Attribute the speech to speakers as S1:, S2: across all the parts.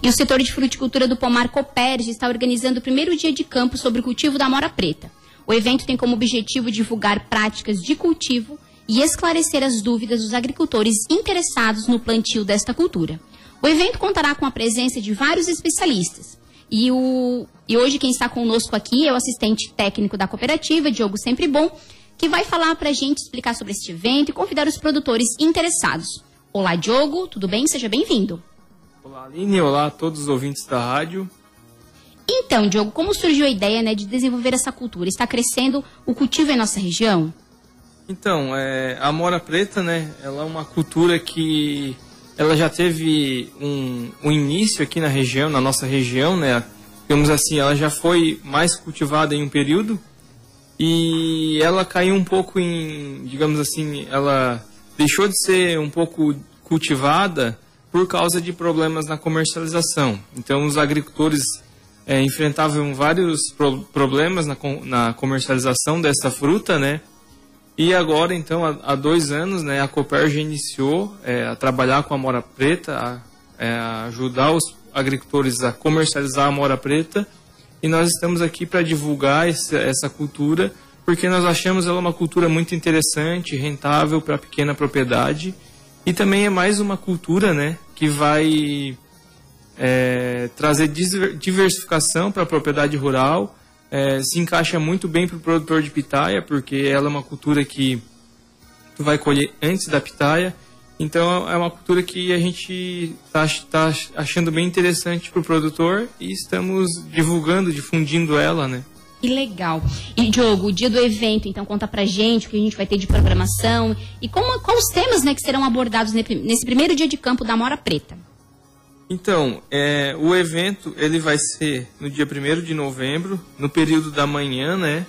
S1: E o setor de fruticultura do Pomar Coperge está organizando o primeiro dia de campo sobre o cultivo da amora preta. O evento tem como objetivo divulgar práticas de cultivo e esclarecer as dúvidas dos agricultores interessados no plantio desta cultura. O evento contará com a presença de vários especialistas. E, o, e hoje quem está conosco aqui é o assistente técnico da cooperativa, Diogo Sempre Bom, que vai falar para a gente, explicar sobre este evento e convidar os produtores interessados. Olá, Diogo, tudo bem? Seja bem-vindo.
S2: Olá, Aline. Olá a todos os ouvintes da rádio.
S1: Então, Diogo, como surgiu a ideia né, de desenvolver essa cultura? Está crescendo o cultivo em nossa região?
S2: Então, é, a mora preta, né, ela é uma cultura que ela já teve um, um início aqui na região, na nossa região, né, digamos assim, ela já foi mais cultivada em um período e ela caiu um pouco em, digamos assim, ela deixou de ser um pouco cultivada por causa de problemas na comercialização. Então, os agricultores é, enfrentavam vários pro problemas na, na, comercialização dessa fruta, né? E agora, então, há, há dois anos, né, a Coperja iniciou é, a trabalhar com a mora preta, a, é, a ajudar os agricultores a comercializar a mora preta. E nós estamos aqui para divulgar esse, essa cultura, porque nós achamos ela uma cultura muito interessante, rentável para pequena propriedade e também é mais uma cultura né, que vai é, trazer diversificação para a propriedade rural, é, se encaixa muito bem para o produtor de pitaia, porque ela é uma cultura que tu vai colher antes da pitaia. Então é uma cultura que a gente está tá achando bem interessante para o produtor e estamos divulgando, difundindo ela, né?
S1: Que legal. E, Diogo, o dia do evento, então, conta pra gente o que a gente vai ter de programação e como, quais os temas né, que serão abordados nesse primeiro dia de campo da Mora Preta.
S2: Então, é, o evento ele vai ser no dia 1 de novembro, no período da manhã, né?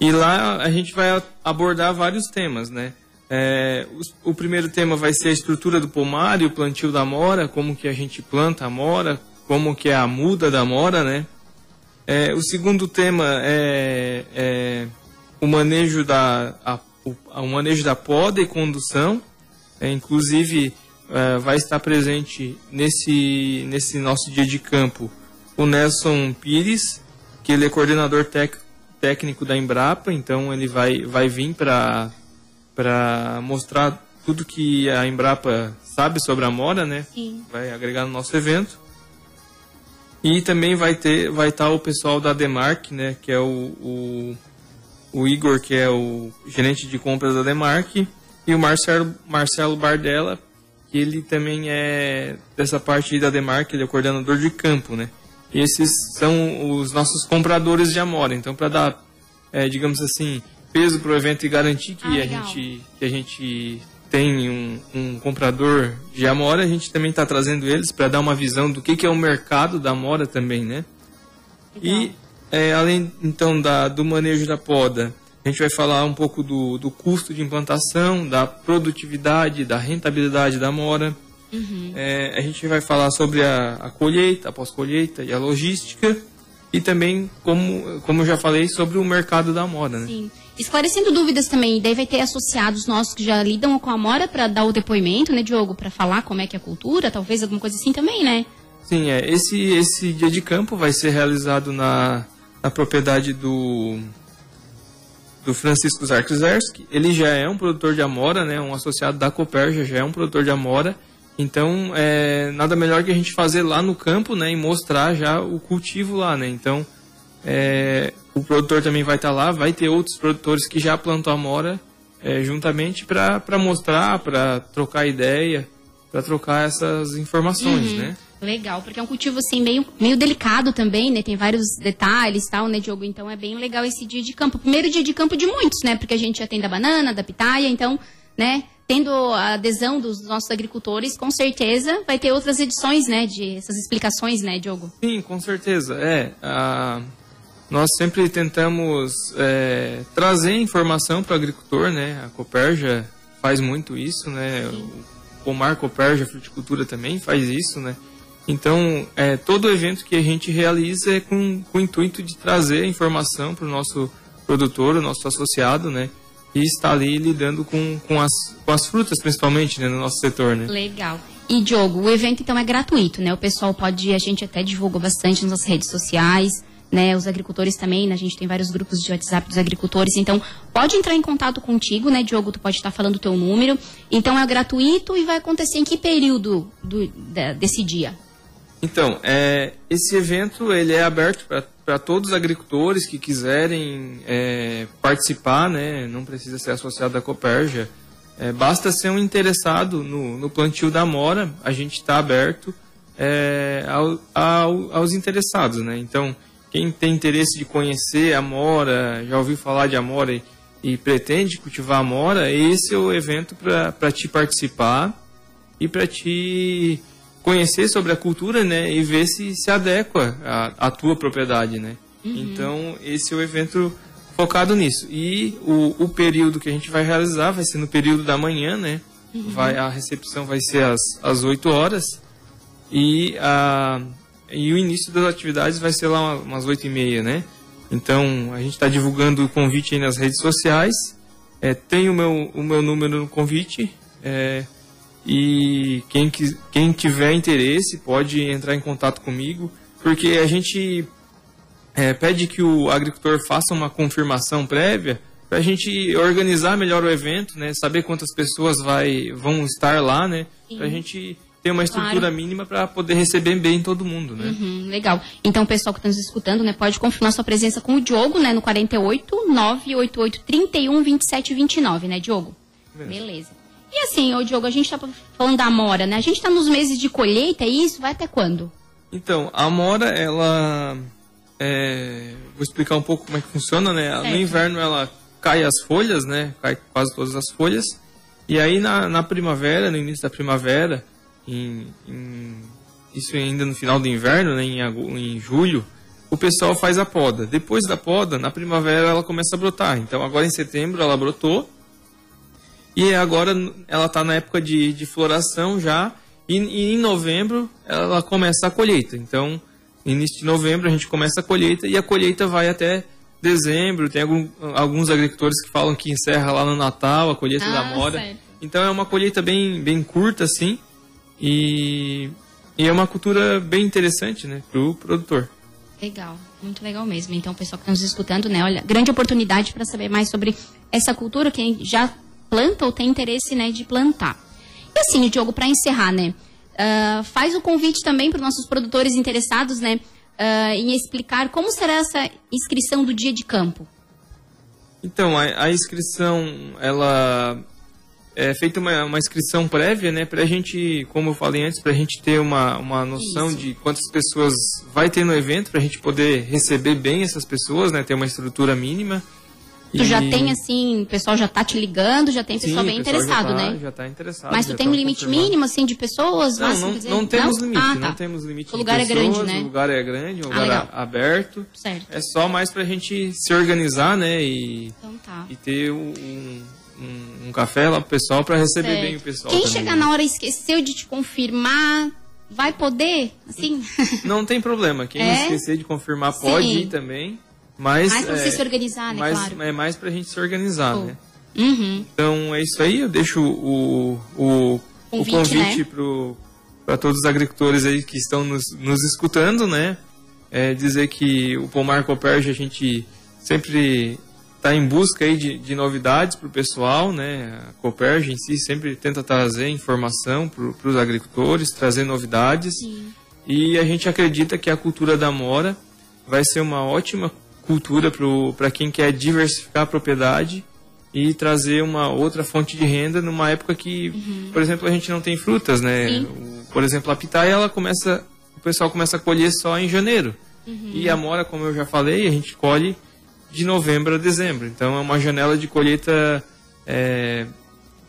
S2: E lá a gente vai abordar vários temas, né? É, o, o, primeiro tema vai ser a estrutura do pomar e o plantio da mora, como que a gente planta a mora, como que é a muda da mora, né? É, o segundo tema é, é, o manejo da a, o, o, manejo da poda e condução. É, inclusive é, vai estar presente nesse nesse nosso dia de campo o Nelson Pires, que ele é coordenador tec, técnico da Embrapa, então ele vai vai vir para para mostrar tudo que a Embrapa sabe sobre a Mora, né?
S1: Sim.
S2: Vai agregar no nosso evento. E também vai ter, vai estar tá o pessoal da Demark, né, que é o, o, o, Igor, que é o gerente de compras da Demark, e o Marcelo, Marcelo Bardella, que ele também é dessa parte da Demark, ele é o coordenador de campo, né. E esses são os nossos compradores de Amora. Então, para dar, é, digamos assim, peso para o evento e garantir que,
S1: ah,
S2: a gente, que a gente tem um, um comprador de amora, a gente também está trazendo eles para dar uma visão do que, que é o mercado da amora também, né? Legal. E é, além então da, do manejo da poda, a gente vai falar um pouco do, do custo de implantação, da produtividade, da rentabilidade da amora.
S1: Uhum.
S2: É, a gente vai falar sobre a, a colheita, a pós-colheita e a logística. E também, como, como eu já falei, sobre o mercado da amora, né?
S1: Sim. Esclarecendo dúvidas também, daí vai ter associados nossos que já lidam com a Amora para dar o depoimento, né, Diogo? Para falar como é que é a cultura, talvez alguma coisa assim também, né?
S2: Sim, é. Esse, esse dia de campo vai ser realizado na, na propriedade do, do Francisco Zarczerski. Ele já é um produtor de amora, né? Um associado da Coperja, já é um produtor de amora. Então, é nada melhor que a gente fazer lá no campo, né? E mostrar já o cultivo lá, né? Então, é, o produtor também vai estar tá lá, vai ter outros produtores que já plantou amora é, juntamente para mostrar, para trocar ideia, para trocar essas informações, uhum. né?
S1: Legal, porque é um cultivo assim meio, meio delicado também, né? Tem vários detalhes tal, né, Diogo? Então é bem legal esse dia de campo. Primeiro dia de campo de muitos, né? Porque a gente já tem da banana, da pitaia, então, né? Tendo a adesão dos nossos agricultores, com certeza vai ter outras edições, né? De essas explicações, né, Diogo?
S2: Sim, com certeza. É, a nós sempre tentamos é, trazer informação para o agricultor, né? A Coperja faz muito isso, né? O Pomar Coperja Fruticultura também faz isso, né? Então, é, todo evento que a gente realiza é com, com o intuito de trazer informação para o nosso produtor, o nosso associado, né? E está ali lidando com, com, as, com as frutas, principalmente, né, no nosso setor, né?
S1: Legal. E Diogo, o evento então é gratuito, né? O pessoal pode, a gente até divulgou bastante nas redes sociais, né? Os agricultores também, né? a gente tem vários grupos de WhatsApp dos agricultores, então pode entrar em contato contigo, né, Diogo? Tu pode estar falando o teu número. Então é gratuito e vai acontecer em que período do, da, desse dia?
S2: Então, é, esse evento ele é aberto para todos os agricultores que quiserem é, participar, né? Não precisa ser associado à Coperja. É, basta ser um interessado no, no plantio da amora, a gente está aberto é, ao, ao, aos interessados, né? Então, quem tem interesse de conhecer a amora, já ouviu falar de amora e, e pretende cultivar amora, esse é o evento para te participar e para te conhecer sobre a cultura, né, e ver se se adequa à, à tua propriedade, né. Uhum. Então, esse é o evento focado nisso. E o, o período que a gente vai realizar vai ser no período da manhã, né, uhum. vai, a recepção vai ser às, às 8 horas e, a, e o início das atividades vai ser lá umas 8 e meia, né. Então, a gente está divulgando o convite aí nas redes sociais, é, tem o meu, o meu número no convite, é, e quem, quem tiver interesse pode entrar em contato comigo, porque a gente é, pede que o agricultor faça uma confirmação prévia para a gente organizar melhor o evento, né? Saber quantas pessoas vai, vão estar lá, né? Para a gente ter uma estrutura claro. mínima para poder receber bem todo mundo, né?
S1: Uhum, legal. Então, o pessoal que está nos escutando, né, pode confirmar sua presença com o Diogo, né, no 48 988 31 27 29, né, Diogo? Beleza. Beleza. E assim, ô Diogo, a gente está falando da amora, né? A gente está nos meses de colheita, é isso? Vai até quando?
S2: Então, a amora, ela... É... Vou explicar um pouco como é que funciona, né? Certo. No inverno ela cai as folhas, né? Cai quase todas as folhas. E aí na, na primavera, no início da primavera, em, em, isso ainda no final do inverno, né? Em, em julho, o pessoal faz a poda. Depois da poda, na primavera ela começa a brotar. Então agora em setembro ela brotou e agora ela está na época de, de floração já. E, e, em novembro ela começa a colheita. Então, início de novembro a gente começa a colheita e a colheita vai até dezembro. Tem algum, alguns agricultores que falam que encerra lá no Natal a colheita ah, da mora. Certo. Então é uma colheita bem, bem curta assim. E, e é uma cultura bem interessante, né, para o produtor.
S1: Legal, muito legal mesmo. Então, o pessoal que está nos escutando, né, olha, grande oportunidade para saber mais sobre essa cultura, quem já planta ou tem interesse né, de plantar. E assim, Diogo, para encerrar, né? Uh, faz o convite também para os nossos produtores interessados, né? Uh, em explicar como será essa inscrição do dia de campo.
S2: Então, a, a inscrição, ela é feita uma, uma inscrição prévia, né? Para a gente, como eu falei antes, para a gente ter uma, uma noção Isso. de quantas pessoas vai ter no evento, para a gente poder receber bem essas pessoas, né? Ter uma estrutura mínima.
S1: Tu e... já tem, assim, o pessoal já tá te ligando, já tem pessoal Sim, bem pessoal interessado,
S2: já
S1: tá, né?
S2: Já tá interessado.
S1: Mas tu tem tá um limite mínimo, assim, de pessoas?
S2: Não, não, não, temos não? limite, ah, tá. não temos limite
S1: O lugar
S2: pessoas,
S1: é grande, né?
S2: O lugar é grande, o ah, lugar é aberto.
S1: Certo.
S2: É só mais pra gente se organizar, né? E,
S1: então tá.
S2: e ter um, um, um café lá pro pessoal pra receber certo. bem o pessoal
S1: Quem chegar na hora e esqueceu de te confirmar, vai poder, assim?
S2: Não tem problema. Quem é? esquecer de confirmar pode Sim. ir também. Mas,
S1: mais para você é, se organizar, né?
S2: Mais,
S1: claro.
S2: É mais para a gente se organizar,
S1: oh.
S2: né?
S1: Uhum.
S2: Então é isso aí. Eu deixo o, o, convite, o convite né? para todos os agricultores aí que estão nos, nos escutando, né? É dizer que o Pomar Coperge a gente sempre está em busca aí de, de novidades para o pessoal, né? A Coperge em si sempre tenta trazer informação para os agricultores, trazer novidades.
S1: Sim.
S2: E a gente acredita que a cultura da mora vai ser uma ótima cultura para quem quer diversificar a propriedade e trazer uma outra fonte de renda numa época que, uhum. por exemplo, a gente não tem frutas, né? Por exemplo, a pitaia, ela começa, o pessoal começa a colher só em janeiro. Uhum. E a mora, como eu já falei, a gente colhe de novembro a dezembro. Então é uma janela de colheita é,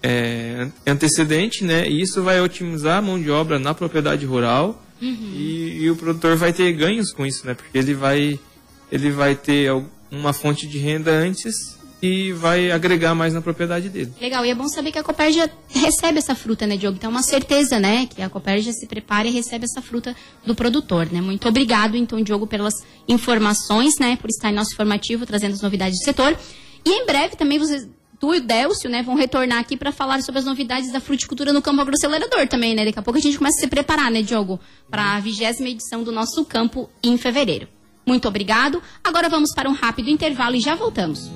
S2: é, antecedente, né? E isso vai otimizar a mão de obra na propriedade rural
S1: uhum.
S2: e, e o produtor vai ter ganhos com isso, né? Porque ele vai ele vai ter uma fonte de renda antes e vai agregar mais na propriedade dele.
S1: Legal, e é bom saber que a Copérgia recebe essa fruta, né, Diogo? Então é uma certeza, né, que a Copérgia se prepara e recebe essa fruta do produtor, né? Muito obrigado, então, Diogo, pelas informações, né, por estar em nosso informativo, trazendo as novidades do setor. E em breve também vocês, tu e o Délcio, né, vão retornar aqui para falar sobre as novidades da fruticultura no campo agroacelerador também, né? Daqui a pouco a gente começa a se preparar, né, Diogo, para a vigésima edição do nosso campo em fevereiro. Muito obrigado. Agora vamos para um rápido intervalo e já voltamos.